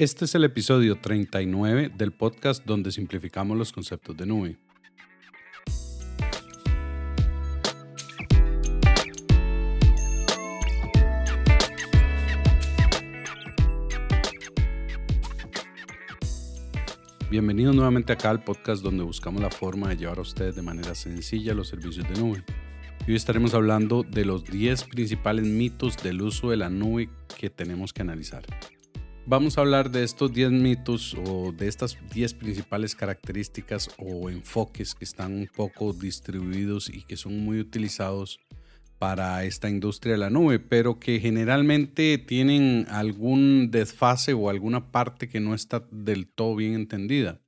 Este es el episodio 39 del podcast donde simplificamos los conceptos de nube. Bienvenidos nuevamente acá al podcast donde buscamos la forma de llevar a ustedes de manera sencilla los servicios de nube. Hoy estaremos hablando de los 10 principales mitos del uso de la nube que tenemos que analizar. Vamos a hablar de estos 10 mitos o de estas 10 principales características o enfoques que están un poco distribuidos y que son muy utilizados para esta industria de la nube, pero que generalmente tienen algún desfase o alguna parte que no está del todo bien entendida.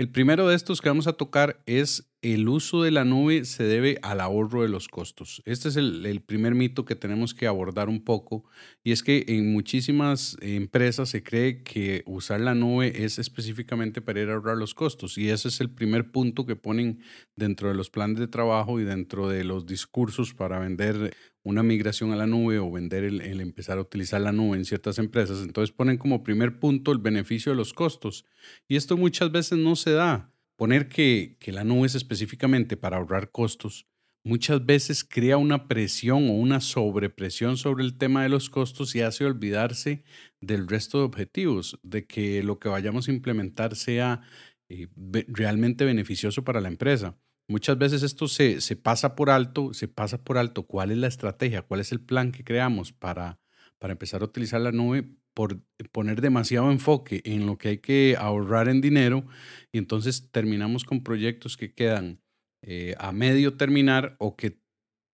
El primero de estos que vamos a tocar es el uso de la nube se debe al ahorro de los costos. Este es el, primer mito que tenemos que abordar un poco y es que en muchísimas empresas se cree que usar la nube es específicamente para ir a ahorrar los costos y ese es el primer punto que ponen dentro de los planes de trabajo y dentro de los discursos para vender una migración a la nube o vender el, empezar a utilizar la nube en ciertas empresas. Entonces ponen como primer punto el beneficio de los costos y esto muchas veces no se da Poner que, la nube es específicamente para ahorrar costos muchas veces crea una presión o una sobrepresión sobre el tema de los costos y hace olvidarse del resto de objetivos, de que lo que vayamos a implementar sea eh, realmente beneficioso para la empresa. Muchas veces esto se, se, pasa por alto, se pasa por alto cuál es la estrategia, cuál es el plan que creamos para, para empezar a utilizar la nube por poner demasiado enfoque en lo que hay que ahorrar en dinero y entonces terminamos con proyectos que quedan eh, a medio terminar o que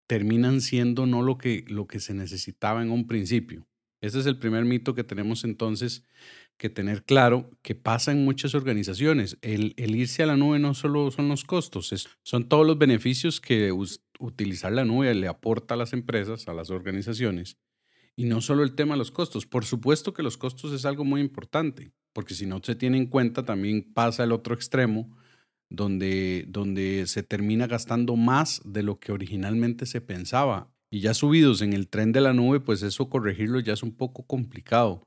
terminan siendo no lo que, lo que se necesitaba en un principio. Ese es el primer mito que tenemos entonces que tener claro que pasa en muchas organizaciones. El, irse a la nube no solo son los costos, son todos los beneficios que utilizar la nube le aporta a las empresas, a las organizaciones y no solo el tema de los costos. Por supuesto que los costos es algo muy importante, porque si no se tiene en cuenta, también pasa el otro extremo, donde, donde se termina gastando más de lo que originalmente se pensaba. Y ya subidos en el tren de la nube, pues eso corregirlo ya es un poco complicado.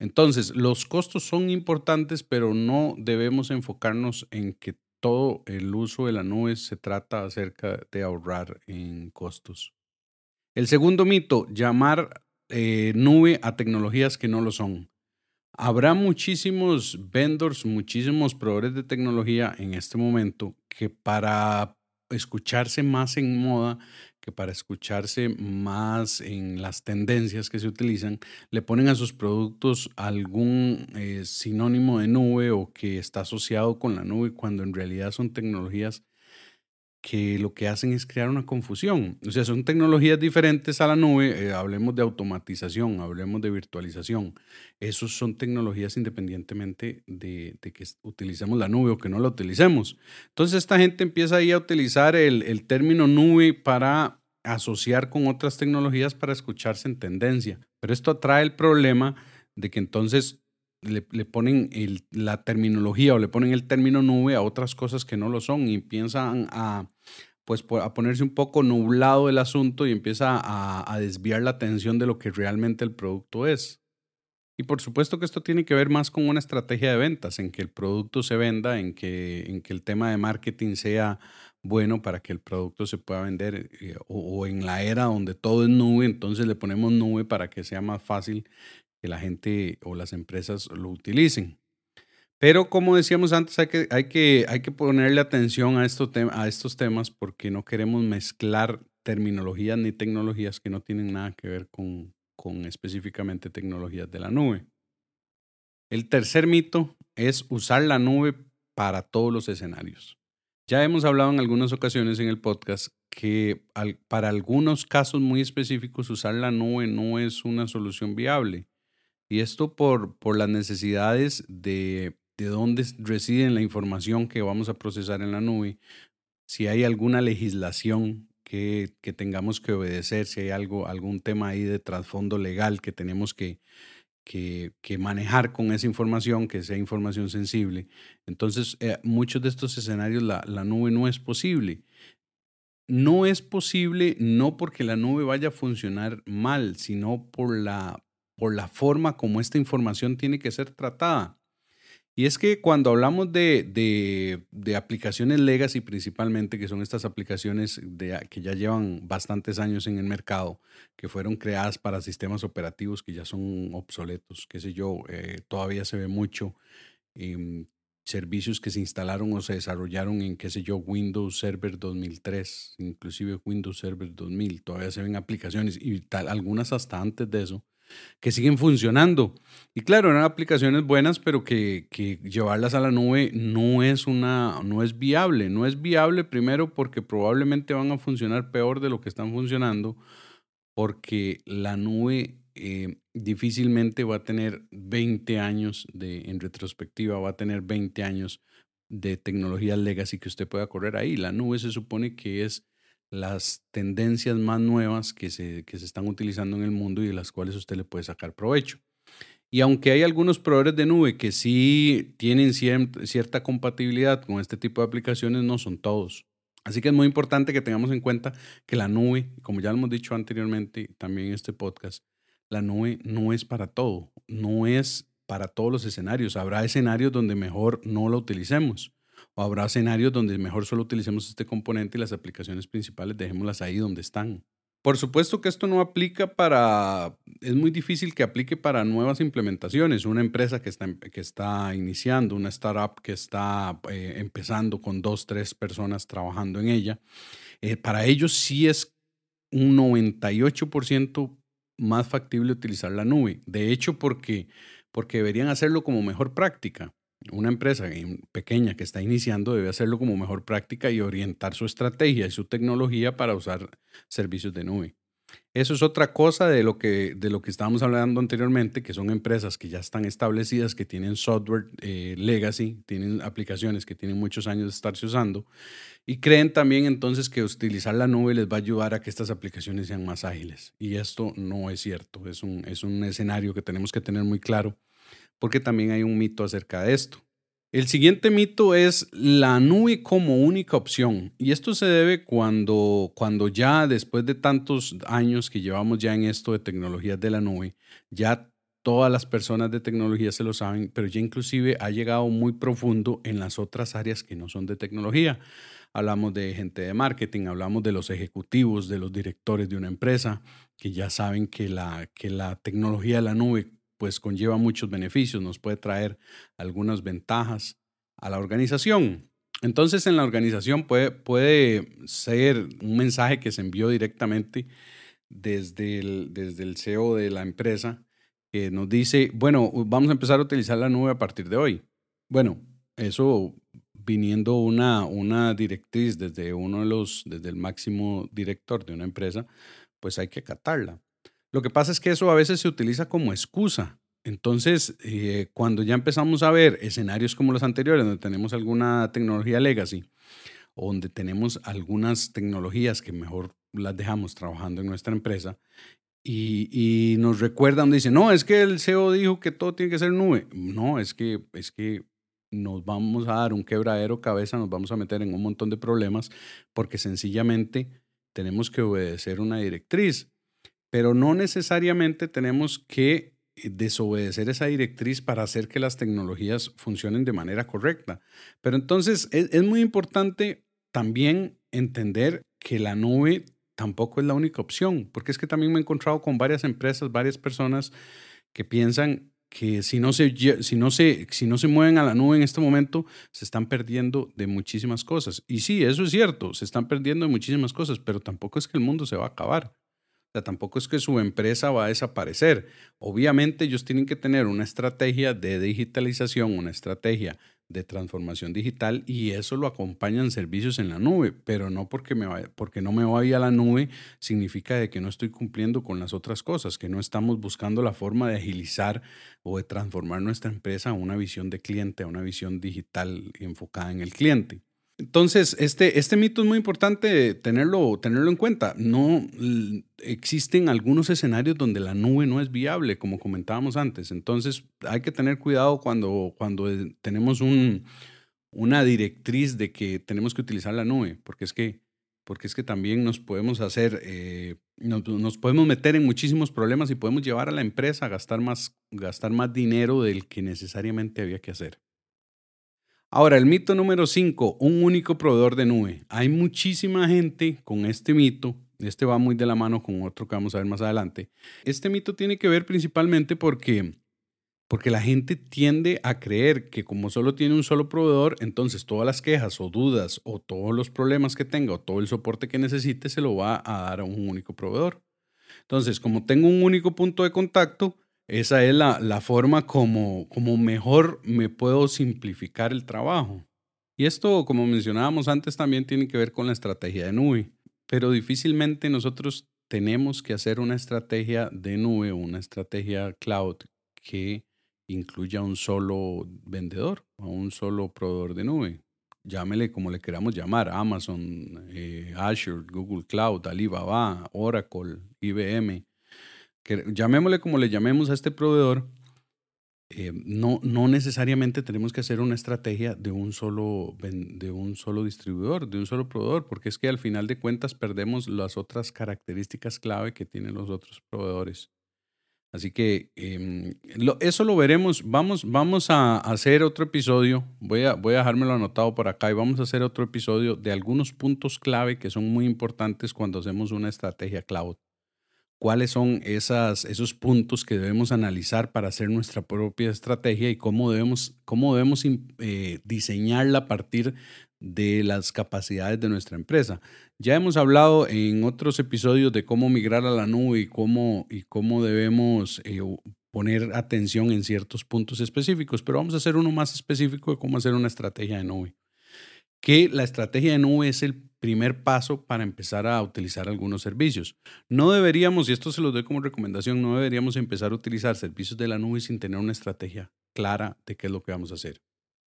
Entonces, los costos son importantes, pero no debemos enfocarnos en que todo el uso de la nube se trata acerca de ahorrar en costos. El segundo mito, llamar eh, nube a tecnologías que no lo son. Habrá muchísimos vendors, muchísimos proveedores de tecnología en este momento que para escucharse más en moda, que para escucharse más en las tendencias que se utilizan, le ponen a sus productos algún eh, sinónimo de nube o que está asociado con la nube, cuando en realidad son tecnologías que lo que hacen es crear una confusión. O sea, son tecnologías diferentes a la nube. Eh, hablemos de automatización, hablemos de virtualización. Esos son tecnologías independientemente de, que utilicemos la nube o que no la utilicemos. Entonces, esta gente empieza ahí a utilizar el, el término nube para asociar con otras tecnologías para escucharse en tendencia. Pero esto atrae el problema de que entonces le, ponen la terminología o le ponen el término nube a otras cosas que no lo son y empiezan a, pues, a ponerse un poco nublado el asunto y empieza a, desviar la atención de lo que realmente el producto es. Y por supuesto que esto tiene que ver más con una estrategia de ventas, en que el producto se venda, en que, en que el tema de marketing sea bueno para que el producto se pueda vender, eh, o, en la era donde todo es nube, entonces le ponemos nube para que sea más fácil que la gente o las empresas lo utilicen. Pero como decíamos antes, hay que, hay que, hay que ponerle atención a, esto a estos temas porque no queremos mezclar terminologías ni tecnologías que no tienen nada que ver con, con específicamente tecnologías de la nube. El tercer mito es usar la nube para todos los escenarios. Ya hemos hablado en algunas ocasiones en el podcast que para algunos casos muy específicos usar la nube no es una solución viable. Y esto por, por las necesidades de, de dónde reside la información que vamos a procesar en la nube, si hay alguna legislación que, que, tengamos que obedecer, si hay algo, algún tema ahí de trasfondo legal que tenemos que, que, manejar con esa información, que sea información sensible. Entonces, eh, muchos de estos escenarios la, la nube no es posible. No es posible no porque la nube vaya a funcionar mal, sino por la por la forma como esta información tiene que ser tratada. Y es que cuando hablamos de, aplicaciones legacy principalmente, que son estas aplicaciones que ya llevan bastantes años en el mercado, que fueron creadas para sistemas operativos que ya son obsoletos, qué sé yo, eh, todavía se ve mucho. Em, servicios que se instalaron o se desarrollaron en, qué sé yo, Windows Server 2003, inclusive Windows Server 2000, todavía se ven aplicaciones y algunas hasta antes de eso, que siguen funcionando. Y claro, eran aplicaciones buenas, pero que, llevarlas a la nube no es, una, no es viable. No es viable primero porque probablemente van a funcionar peor de lo que están funcionando, porque la nube eh, difícilmente va a tener 20 años de, en retrospectiva, va a tener 20 años de tecnología legacy que usted pueda correr ahí. La nube se supone que es las tendencias más nuevas que se, que se están utilizando en el mundo y de las cuales usted le puede sacar provecho. Y aunque hay algunos proveedores de nube que sí tienen cierta compatibilidad con este tipo de aplicaciones, no son todos. Así que es muy importante que tengamos en cuenta que la nube, como ya lo hemos dicho anteriormente también en este podcast, la nube no es para todo, no es para todos los escenarios. Habrá escenarios donde mejor no lo utilicemos o habrá escenarios donde mejor solo utilicemos este componente y las aplicaciones principales dejémoslas ahí donde están. Por supuesto que esto no aplica para, es muy difícil que aplique para nuevas implementaciones. Una empresa que está, que está iniciando, una startup que está eh, empezando con dos, tres personas trabajando en ella, eh, para ellos sí es un 98% más factible utilizar la nube. De hecho, porque, porque deberían hacerlo como mejor práctica. Una empresa pequeña que está iniciando debe hacerlo como mejor práctica y orientar su estrategia y su tecnología para usar servicios de nube. Eso es otra cosa de lo que, de lo que estábamos hablando anteriormente, que son empresas que ya están establecidas, que tienen software eh, legacy, tienen aplicaciones que tienen muchos años de estarse usando y creen también entonces que utilizar la nube les va a ayudar a que estas aplicaciones sean más ágiles. Y esto no es cierto, es un, es un escenario que tenemos que tener muy claro porque también hay un mito acerca de esto. El siguiente mito es la nube como única opción. Y esto se debe cuando, cuando ya después de tantos años que llevamos ya en esto de tecnologías de la nube, ya todas las personas de tecnología se lo saben, pero ya inclusive ha llegado muy profundo en las otras áreas que no son de tecnología. Hablamos de gente de marketing, hablamos de los ejecutivos, de los directores de una empresa, que ya saben que la, que la tecnología de la nube pues conlleva muchos beneficios, nos puede traer algunas ventajas a la organización. Entonces en la organización puede, puede ser un mensaje que se envió directamente desde el, desde el CEO de la empresa que nos dice, bueno, vamos a empezar a utilizar la nube a partir de hoy. Bueno, eso viniendo una, una directriz desde uno de los, desde el máximo director de una empresa, pues hay que acatarla. Lo que pasa es que eso a veces se utiliza como excusa. Entonces, eh, cuando ya empezamos a ver escenarios como los anteriores, donde tenemos alguna tecnología legacy, donde tenemos algunas tecnologías que mejor las dejamos trabajando en nuestra empresa, y, nos recuerdan, dicen, no, es que el CEO dijo que todo tiene que ser nube. No, es que, es que nos vamos a dar un quebradero cabeza, nos vamos a meter en un montón de problemas, porque sencillamente tenemos que obedecer una directriz pero no necesariamente tenemos que eh, desobedecer esa directriz para hacer que las tecnologías funcionen de manera correcta. Pero entonces es, muy importante también entender que la nube tampoco es la única opción, porque es que también me he encontrado con varias empresas, varias personas que piensan que si no, se, si, no se, si no se mueven a la nube en este momento, se están perdiendo de muchísimas cosas. Y sí, eso es cierto, se están perdiendo de muchísimas cosas, pero tampoco es que el mundo se va a acabar tampoco es que su empresa va a desaparecer. Obviamente ellos tienen que tener una estrategia de digitalización, una estrategia de transformación digital y eso lo acompañan servicios en la nube, pero no porque, me vaya, porque no me vaya a la nube significa de que no estoy cumpliendo con las otras cosas, que no estamos buscando la forma de agilizar o de transformar nuestra empresa a una visión de cliente, a una visión digital enfocada en el cliente. Entonces, este, este mito es muy importante tenerlo, tenerlo en cuenta. No existen algunos escenarios donde la nube no es viable, como comentábamos antes. Entonces, hay que tener cuidado cuando, cuando tenemos un, una directriz de que tenemos que utilizar la nube, porque es que porque es que también nos podemos hacer, eh, nos, podemos meter en muchísimos problemas y podemos llevar a la empresa a gastar más, gastar más dinero del que necesariamente había que hacer. Ahora, el mito número 5, un único proveedor de nube. Hay muchísima gente con este mito, este va muy de la mano con otro que vamos a ver más adelante. Este mito tiene que ver principalmente porque porque la gente tiende a creer que como solo tiene un solo proveedor, entonces todas las quejas o dudas o todos los problemas que tenga o todo el soporte que necesite se lo va a dar a un único proveedor. Entonces, como tengo un único punto de contacto, esa es la, forma como, como mejor me puedo simplificar el trabajo. Y esto, como mencionábamos antes, también tiene que ver con la estrategia de nube. Pero difícilmente nosotros tenemos que hacer una estrategia de nube o una estrategia cloud que incluya un solo vendedor, a un solo proveedor de nube. Llámele como le queramos llamar, Amazon, eh, Azure, Google Cloud, Alibaba, Oracle, IBM. Que, llamémosle como le llamemos a este proveedor. Eh, no, no necesariamente tenemos que hacer una estrategia de un, solo, de un solo distribuidor, de un solo proveedor, porque es que al final de cuentas perdemos las otras características clave que tienen los otros proveedores. Así que em, eso lo veremos. Vamos, vamos a hacer otro episodio. Voy a, voy a dejármelo anotado por acá y vamos a hacer otro episodio de algunos puntos clave que son muy importantes cuando hacemos una estrategia cloud. ¿Cuáles son esas, esos puntos que debemos analizar para hacer nuestra propia estrategia y cómo debemos, cómo debemos eh, diseñarla a partir de las capacidades de nuestra empresa. Ya hemos hablado en otros episodios de cómo migrar a la nube y cómo, y cómo debemos eh, poner atención en ciertos puntos específicos, pero vamos a hacer uno más específico de cómo hacer una estrategia de nube. Que la estrategia de nube es el primer paso para empezar a utilizar algunos servicios. No deberíamos, y esto se lo doy como recomendación, no deberíamos empezar a utilizar servicios de la nube sin tener una estrategia clara de qué es lo que vamos a hacer.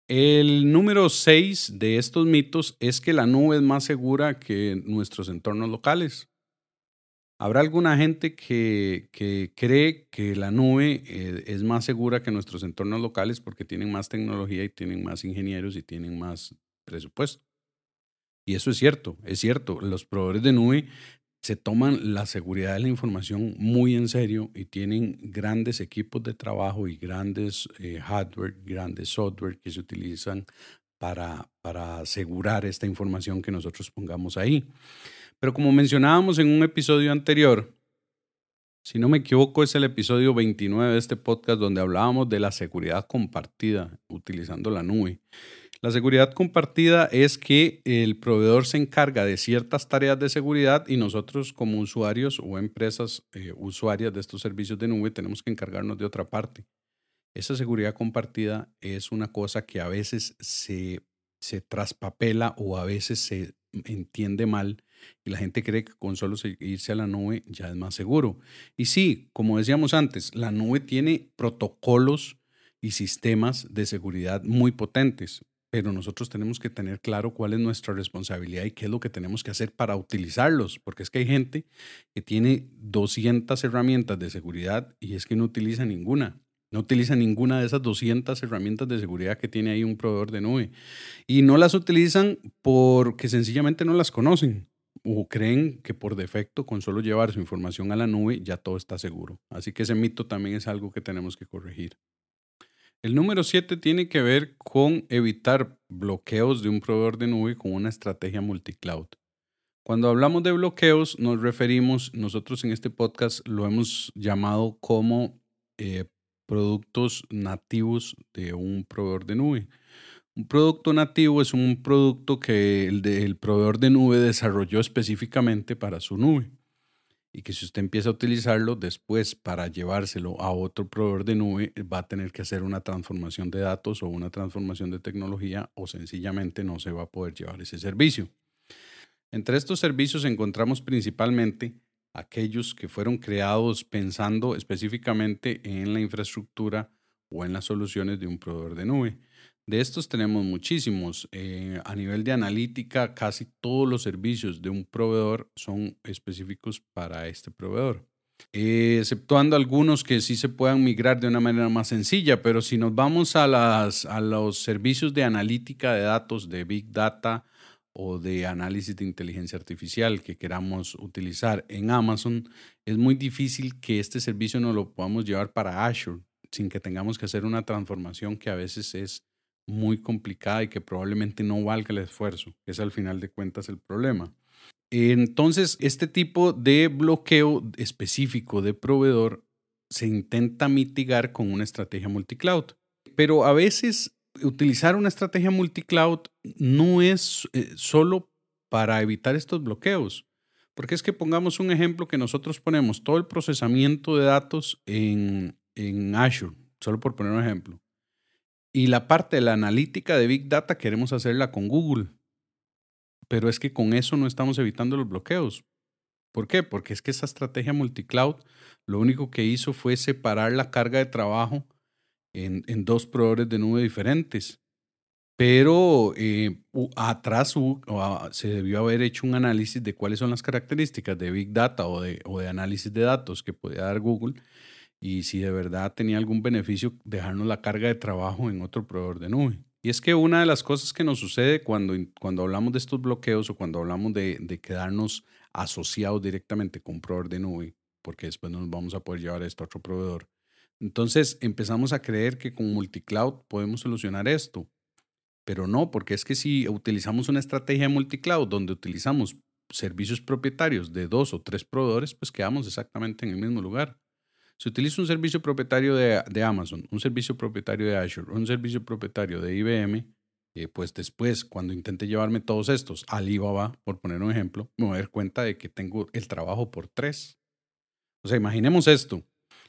El número 6 de estos mitos es que la nube es más segura que nuestros entornos locales. Habrá alguna gente que, cree que la nube eh, es más segura que nuestros entornos locales porque tienen más tecnología y tienen más ingenieros y tienen más presupuesto. Y eso es cierto, es cierto. Los proveedores de nube se toman la seguridad de la información muy en serio y tienen grandes equipos de trabajo y grandes eh, hardware, grandes software que se utilizan para, para asegurar esta información que nosotros pongamos ahí. Pero como mencionábamos en un episodio anterior, si no me equivoco, es el episodio 29 de este podcast donde hablábamos de la seguridad compartida utilizando la nube. La seguridad compartida es que el proveedor se encarga de ciertas tareas de seguridad y nosotros como usuarios o empresas eh, usuarias de estos servicios de nube tenemos que encargarnos de otra parte. Esa seguridad compartida es una cosa que a veces se, se traspapela o a veces se entiende mal y la gente cree que con solo irse a la nube ya es más seguro. Y sí, como decíamos antes, la nube tiene protocolos y sistemas de seguridad muy potentes pero nosotros tenemos que tener claro cuál es nuestra responsabilidad y qué es lo que tenemos que hacer para utilizarlos, porque es que hay gente que tiene 200 herramientas de seguridad y es que no utiliza ninguna. No utiliza ninguna de esas 200 herramientas de seguridad que tiene ahí un proveedor de nube. Y no las utilizan porque sencillamente no las conocen o creen que por defecto con solo llevar su información a la nube ya todo está seguro. Así que ese mito también es algo que tenemos que corregir. El número 7 tiene que ver con evitar bloqueos de un proveedor de nube con una estrategia multicloud. Cuando hablamos de bloqueos, nos referimos, nosotros en este podcast lo hemos llamado como eh, productos nativos de un proveedor de nube. Un producto nativo es un producto que el, el proveedor de nube desarrolló específicamente para su nube y que si usted empieza a utilizarlo después para llevárselo a otro proveedor de nube, va a tener que hacer una transformación de datos o una transformación de tecnología o sencillamente no se va a poder llevar ese servicio. Entre estos servicios encontramos principalmente aquellos que fueron creados pensando específicamente en la infraestructura o en las soluciones de un proveedor de nube. De estos tenemos muchísimos. Eh, a nivel de analítica, casi todos los servicios de un proveedor son específicos para este proveedor. Eh, exceptuando algunos que sí se puedan migrar de una manera más sencilla, pero si nos vamos a, las, a los servicios de analítica de datos, de Big Data o de análisis de inteligencia artificial que queramos utilizar en Amazon, es muy difícil que este servicio no lo podamos llevar para Azure sin que tengamos que hacer una transformación que a veces es muy complicada y que probablemente no valga el esfuerzo, es al final de cuentas el problema. Entonces, este tipo de bloqueo específico de proveedor se intenta mitigar con una estrategia multicloud. Pero a veces utilizar una estrategia multicloud no es eh, solo para evitar estos bloqueos. Porque es que pongamos un ejemplo que nosotros ponemos todo el procesamiento de datos en, en Azure, solo por poner un ejemplo. Y la parte de la analítica de Big Data queremos hacerla con Google. Pero es que con eso no estamos evitando los bloqueos. ¿Por qué? Porque es que esa estrategia multicloud lo único que hizo fue separar la carga de trabajo en, dos proveedores de nube diferentes. Pero eh, atrás se debió haber hecho un análisis de cuáles son las características de Big Data o de, o de análisis de datos que podía dar Google y si de verdad tenía algún beneficio dejarnos la carga de trabajo en otro proveedor de nube. Y es que una de las cosas que nos sucede cuando, cuando hablamos de estos bloqueos o cuando hablamos de, de quedarnos asociados directamente con un proveedor de nube, porque después no nos vamos a poder llevar esto a otro proveedor. Entonces empezamos a creer que con multicloud podemos solucionar esto, pero no, porque es que si utilizamos una estrategia de multicloud donde utilizamos servicios propietarios de dos o tres proveedores, pues quedamos exactamente en el mismo lugar. Si utilizo un servicio propietario de, Amazon, un servicio propietario de Azure, un servicio propietario de IBM, eh, pues después, cuando intente llevarme todos estos al Alibaba, por poner un ejemplo, me voy a dar cuenta de que tengo el trabajo por tres. O sea, imaginemos esto.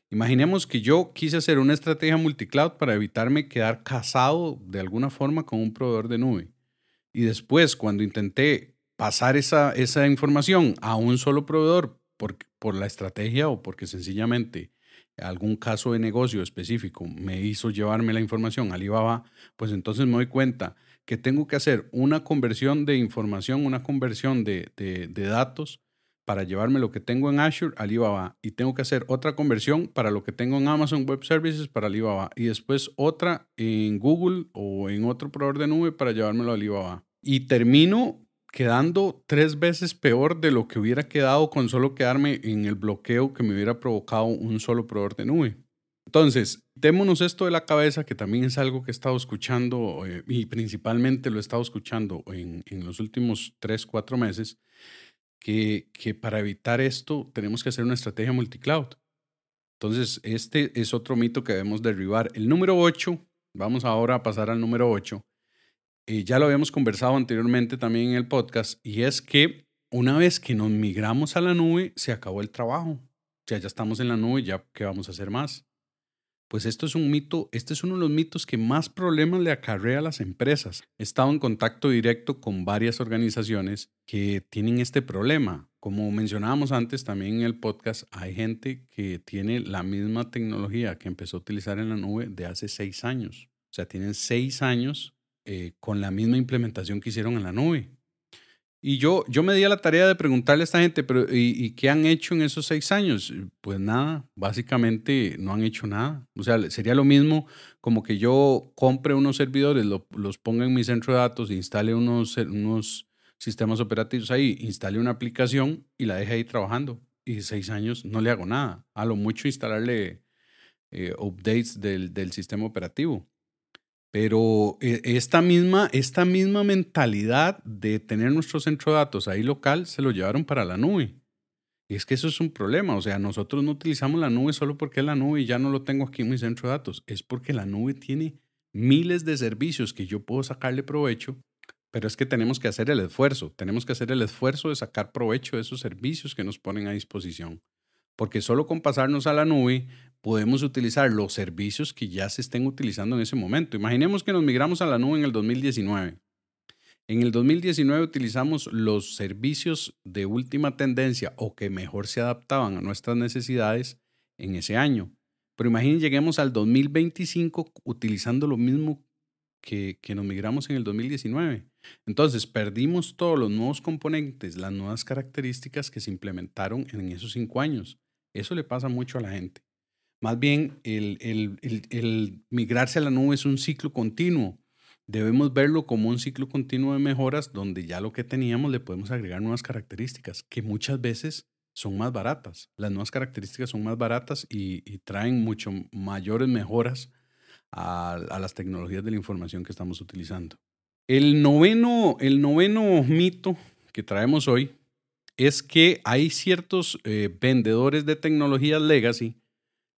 Imaginemos que yo quise hacer una estrategia multicloud para evitarme quedar casado de alguna forma con un proveedor de nube. Y después, cuando intenté pasar esa, esa información a un solo proveedor por, por la estrategia o porque sencillamente algún caso de negocio específico me hizo llevarme la información a Alibaba, pues entonces me doy cuenta que tengo que hacer una conversión de información, una conversión de, de, datos para llevarme lo que tengo en Azure a Alibaba y tengo que hacer otra conversión para lo que tengo en Amazon Web Services para Alibaba y después otra en Google o en otro proveedor de nube para llevármelo a Alibaba. Y termino quedando tres veces peor de lo que hubiera quedado con solo quedarme en el bloqueo que me hubiera provocado un solo proveedor de nube. Entonces, démonos esto de la cabeza, que también es algo que he estado escuchando eh, y principalmente lo he estado escuchando en, en los últimos tres, cuatro meses, que, que para evitar esto tenemos que hacer una estrategia multicloud. Entonces, este es otro mito que debemos derribar. El número 8, vamos ahora a pasar al número 8, y ya lo habíamos conversado anteriormente también en el podcast, y es que una vez que nos migramos a la nube, se acabó el trabajo. O sea, ya estamos en la nube, ya qué vamos a hacer más. Pues esto es un mito, este es uno de los mitos que más problemas le acarrea a las empresas. He estado en contacto directo con varias organizaciones que tienen este problema. Como mencionábamos antes también en el podcast, hay gente que tiene la misma tecnología que empezó a utilizar en la nube de hace seis años. O sea, tienen seis años eh, con la misma implementación que hicieron en la nube. Y yo, yo me di a la tarea de preguntarle a esta gente, pero ¿y, qué han hecho en esos seis años? Pues nada, básicamente no han hecho nada. O sea, sería lo mismo como que yo compre unos servidores, los ponga en mi centro de datos, instale unos, unos sistemas operativos ahí, instale una aplicación y la deje ahí trabajando. Y seis años no le hago nada. A lo mucho instalarle eh, updates del, del sistema operativo. Pero eh, esta misma, esta misma mentalidad de tener nuestro centro de datos ahí local se lo llevaron para la nube. Y es que eso es un problema. O sea, nosotros no utilizamos la nube solo porque es la nube y ya no lo tengo aquí en mi centro de datos. Es porque la nube tiene miles de servicios que yo puedo sacarle provecho, pero es que tenemos que hacer el esfuerzo. Tenemos que hacer el esfuerzo de sacar provecho de esos servicios que nos ponen a disposición. Porque solo con pasarnos a la nube podemos utilizar los servicios que ya se estén utilizando en ese momento. Imaginemos que nos migramos a la nube en el 2019. En el 2019 utilizamos los servicios de última tendencia o que mejor se adaptaban a nuestras necesidades en ese año. Pero imaginen, lleguemos al 2025 utilizando lo mismo que, que nos migramos en el 2019. Entonces, perdimos todos los nuevos componentes, las nuevas características que se implementaron en esos cinco años. Eso le pasa mucho a la gente. Más bien, el, migrarse a la nube es un ciclo continuo. debemos verlo como un ciclo continuo de mejoras donde ya lo que teníamos le podemos agregar nuevas características que muchas veces son más baratas. Las nuevas características son más baratas y, traen mucho mayores mejoras a, las tecnologías de la información que estamos utilizando. El noveno, el noveno mito que traemos hoy es que hay ciertos eh, vendedores de tecnologías legacy.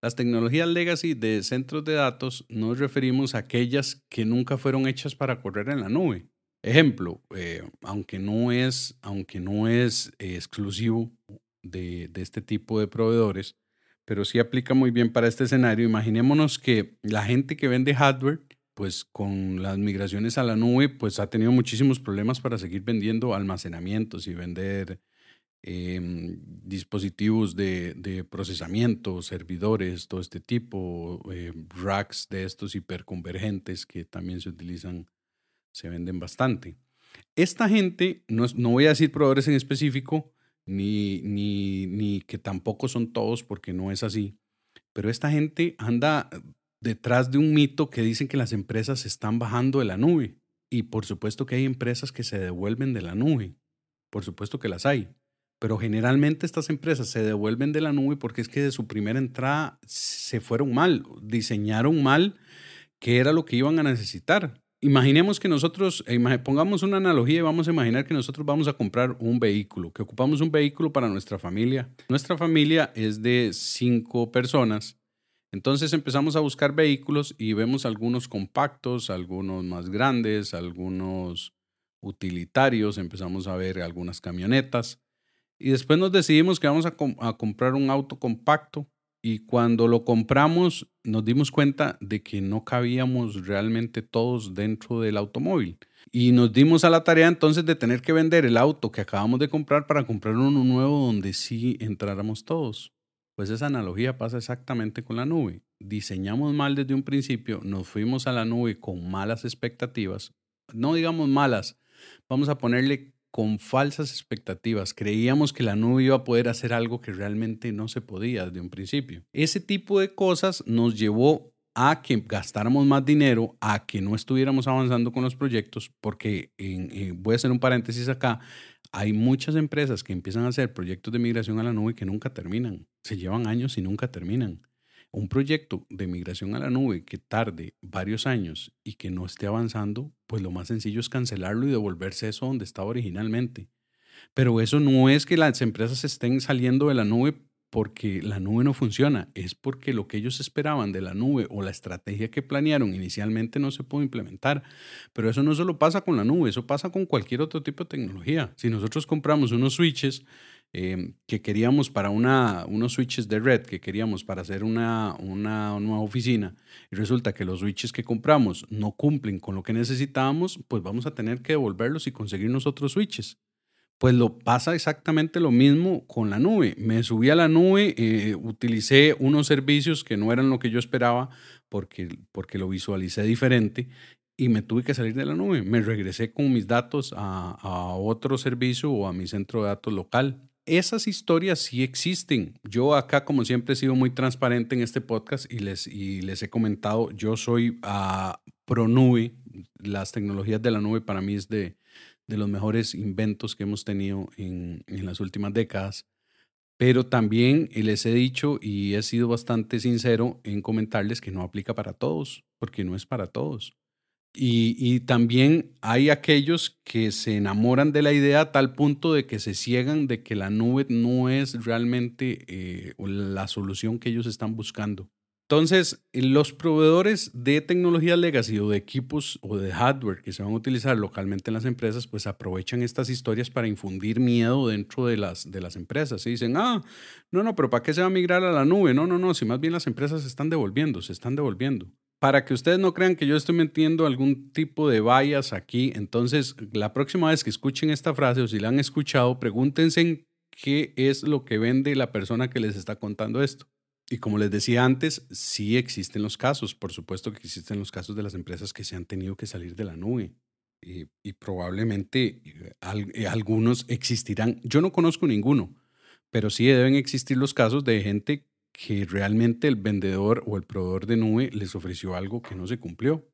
Las tecnologías legacy de centros de datos nos referimos a aquellas que nunca fueron hechas para correr en la nube. Ejemplo, eh, aunque no es, aunque no es exclusivo de, este tipo de proveedores, pero sí aplica muy bien para este escenario. Imaginémonos que la gente que vende hardware, pues con las migraciones a la nube, pues ha tenido muchísimos problemas para seguir vendiendo almacenamientos y vender em, dispositivos de, procesamiento, servidores, todo este tipo, eh, racks de estos hiperconvergentes que también se utilizan, se venden bastante. Esta gente, no, voy a decir proveedores en específico, ni, ni, que tampoco son todos porque no es así. Pero esta gente anda detrás de un mito que dicen que las empresas están bajando de la nube. Y por supuesto que hay empresas que se devuelven de la nube. Por supuesto que las hay. Pero generalmente estas empresas se devuelven de la nube porque es que de su primera entrada se fueron mal, diseñaron mal qué era lo que iban a necesitar imaginemos que nosotros, eh, pongamos una analogía y vamos a imaginar que nosotros vamos a comprar un vehículo, que ocupamos un vehículo para nuestra familia. Nuestra familia es de cinco personas. Entonces empezamos a buscar vehículos y vemos algunos compactos, algunos más grandes, algunos utilitarios, empezamos a ver algunas camionetas y después nos decidimos que vamos a, a comprar un auto compacto y cuando lo compramos nos dimos cuenta de que no cabíamos realmente todos dentro del automóvil. Y nos dimos a la tarea entonces de tener que vender el auto que acabamos de comprar para comprar uno nuevo donde sí entráramos todos. Pues esa analogía pasa exactamente con la nube. Diseñamos mal desde un principio, nos fuimos a la nube con malas expectativas. No digamos malas, vamos a ponerle con falsas expectativas. Creíamos que la nube iba a poder hacer algo que realmente no se podía desde un principio. Ese tipo de cosas nos llevó a que gastáramos más dinero, a que no estuviéramos avanzando con los proyectos, porque voy a hacer un paréntesis acá, hay muchas empresas que empiezan a hacer proyectos de migración a la nube que nunca terminan, se llevan años y nunca terminan un proyecto de migración a la nube que tarde varios años y que no esté avanzando, pues lo más sencillo es cancelarlo y devolverse eso donde estaba originalmente. Pero eso no es que las empresas estén saliendo de la nube porque la nube no funciona, es porque lo que ellos esperaban de la nube o la estrategia que planearon inicialmente no se pudo implementar. Pero eso no solo pasa con la nube, eso pasa con cualquier otro tipo de tecnología. Si nosotros compramos unos switches Em, que queríamos para una, unos switches de red que queríamos para hacer una, una nueva oficina y resulta que los switches que compramos no cumplen con lo que necesitábamos, pues vamos a tener que devolverlos y conseguirnos otros switches. Pues lo pasa exactamente lo mismo con la nube. Me subí a la nube, eh, utilicé unos servicios que no eran lo que yo esperaba porque, porque lo visualicé diferente y me tuve que salir de la nube. Me regresé con mis datos a, a otro servicio o a mi centro de datos local esas historias sí existen. Yo acá, como siempre, he sido muy transparente en este podcast y les, he comentado, yo soy uh, pro nube. Las tecnologías de la nube para mí es de, de los mejores inventos que hemos tenido en, en las últimas décadas. Pero también les he dicho y he sido bastante sincero en comentarles que no aplica para todos, porque no es para todos. Y, también hay aquellos que se enamoran de la idea a tal punto de que se ciegan de que la nube no es realmente eh, la solución que ellos están buscando. Entonces, los proveedores de tecnología legacy o de equipos o de hardware que se van a utilizar localmente en las empresas, pues aprovechan estas historias para infundir miedo dentro de las, de las empresas. Y dicen, ah, no, no, pero ¿para qué se va a migrar a la nube? No, no, no, si más bien las empresas se están devolviendo, se están devolviendo para que ustedes no crean que yo estoy metiendo algún tipo de vallas aquí, entonces la próxima vez que escuchen esta frase o si la han escuchado, pregúntense qué es lo que vende la persona que les está contando esto. Y como les decía antes, sí existen los casos, por supuesto que existen los casos de las empresas que se han tenido que salir de la nube. Y, probablemente eh, eh, algunos existirán. Yo no conozco ninguno, pero sí deben existir los casos de gente que realmente el vendedor o el proveedor de nube les ofreció algo que no se cumplió.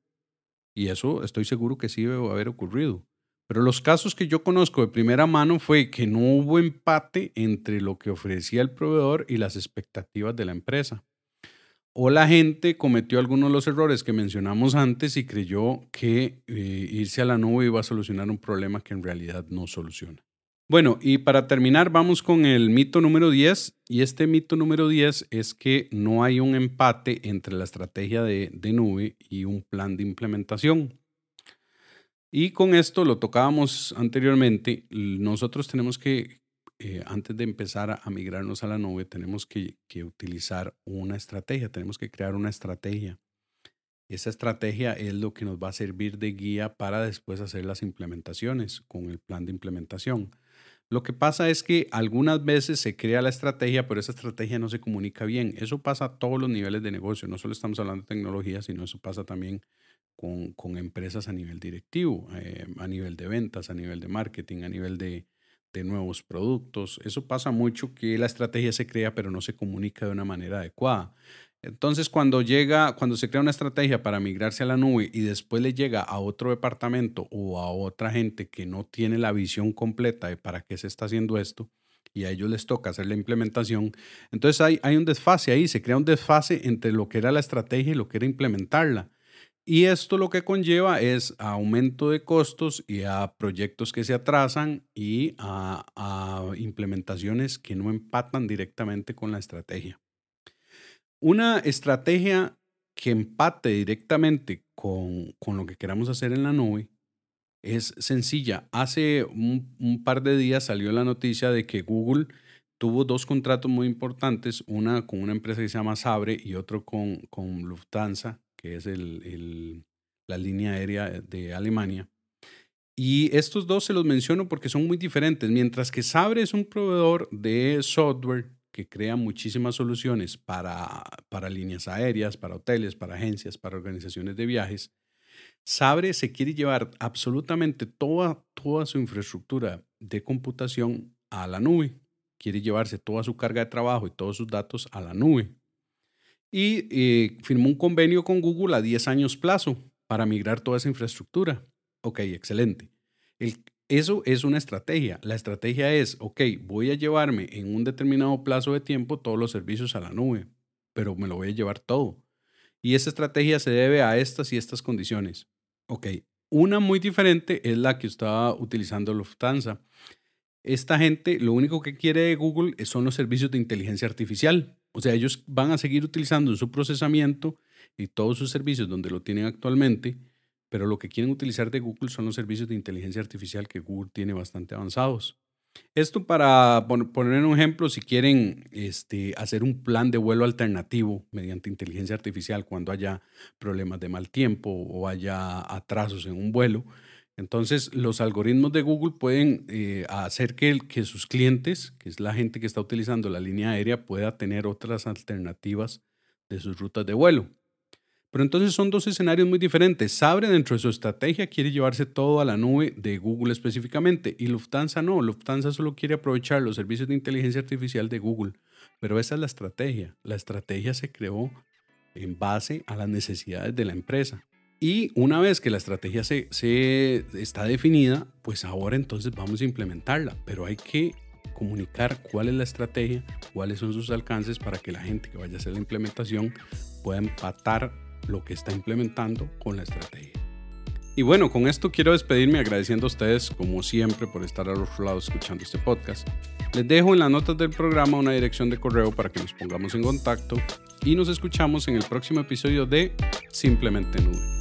Y eso estoy seguro que sí debe haber ocurrido. Pero los casos que yo conozco de primera mano fue que no hubo empate entre lo que ofrecía el proveedor y las expectativas de la empresa. O la gente cometió algunos de los errores que mencionamos antes y creyó que eh, irse a la nube iba a solucionar un problema que en realidad no soluciona. Bueno, y para terminar vamos con el mito número 10. Y este mito número 10 es que no hay un empate entre la estrategia de, nube y un plan de implementación. Y con esto lo tocábamos anteriormente, nosotros tenemos que, eh, antes de empezar a, migrarnos a la nube, tenemos que, utilizar una estrategia, tenemos que crear una estrategia. Esa estrategia es lo que nos va a servir de guía para después hacer las implementaciones con el plan de implementación. Lo que pasa es que algunas veces se crea la estrategia, pero esa estrategia no se comunica bien. Eso pasa a todos los niveles de negocio. No solo estamos hablando de tecnología, sino eso pasa también con, empresas a nivel directivo, eh, a nivel de ventas, a nivel de marketing, a nivel de, de nuevos productos. Eso pasa mucho que la estrategia se crea, pero no se comunica de una manera adecuada. Entonces, cuando llega, cuando se crea una estrategia para migrarse a la nube y después le llega a otro departamento o a otra gente que no tiene la visión completa de para qué se está haciendo esto y a ellos les toca hacer la implementación, entonces hay, hay un desfase ahí, se crea un desfase entre lo que era la estrategia y lo que era implementarla. Y esto lo que conlleva es aumento de costos y a proyectos que se atrasan y a, a implementaciones que no empatan directamente con la estrategia. Una estrategia que empate directamente con, con, lo que queramos hacer en la nube es sencilla. Hace un, par de días salió la noticia de que Google tuvo dos contratos muy importantes, una con una empresa que se llama Sabre y otro con, con Lufthansa, que es el, la línea aérea de Alemania. Y estos dos se los menciono porque son muy diferentes. Mientras que Sabre es un proveedor de software que crea muchísimas soluciones para, para líneas aéreas, para hoteles, para agencias, para organizaciones de viajes. Sabre se quiere llevar absolutamente toda, toda su infraestructura de computación a la nube. Quiere llevarse toda su carga de trabajo y todos sus datos a la nube. Y eh, firmó un convenio con Google a 10 años plazo para migrar toda esa infraestructura. Ok, excelente. El, eso es una estrategia. La estrategia es, ok, voy a llevarme en un determinado plazo de tiempo todos los servicios a la nube, pero me lo voy a llevar todo. Y esa estrategia se debe a estas y estas condiciones. Ok, una muy diferente es la que estaba utilizando Lufthansa. Esta gente lo único que quiere de Google son los servicios de inteligencia artificial. O sea, ellos van a seguir utilizando su procesamiento y todos sus servicios donde lo tienen actualmente pero lo que quieren utilizar de Google son los servicios de inteligencia artificial que Google tiene bastante avanzados. Esto para poner un ejemplo, si quieren este, hacer un plan de vuelo alternativo mediante inteligencia artificial cuando haya problemas de mal tiempo o haya atrasos en un vuelo, entonces los algoritmos de Google pueden eh, hacer que, que sus clientes, que es la gente que está utilizando la línea aérea, pueda tener otras alternativas de sus rutas de vuelo. Pero entonces son dos escenarios muy diferentes. Sabre dentro de su estrategia quiere llevarse todo a la nube de Google específicamente y Lufthansa no. Lufthansa solo quiere aprovechar los servicios de inteligencia artificial de Google. Pero esa es la estrategia. La estrategia se creó en base a las necesidades de la empresa. Y una vez que la estrategia se, se está definida, pues ahora entonces vamos a implementarla. Pero hay que comunicar cuál es la estrategia, cuáles son sus alcances para que la gente que vaya a hacer la implementación pueda empatar lo que está implementando con la estrategia. Y bueno, con esto quiero despedirme agradeciendo a ustedes, como siempre, por estar al otro lado escuchando este podcast. Les dejo en las notas del programa una dirección de correo para que nos pongamos en contacto y nos escuchamos en el próximo episodio de Simplemente Nube.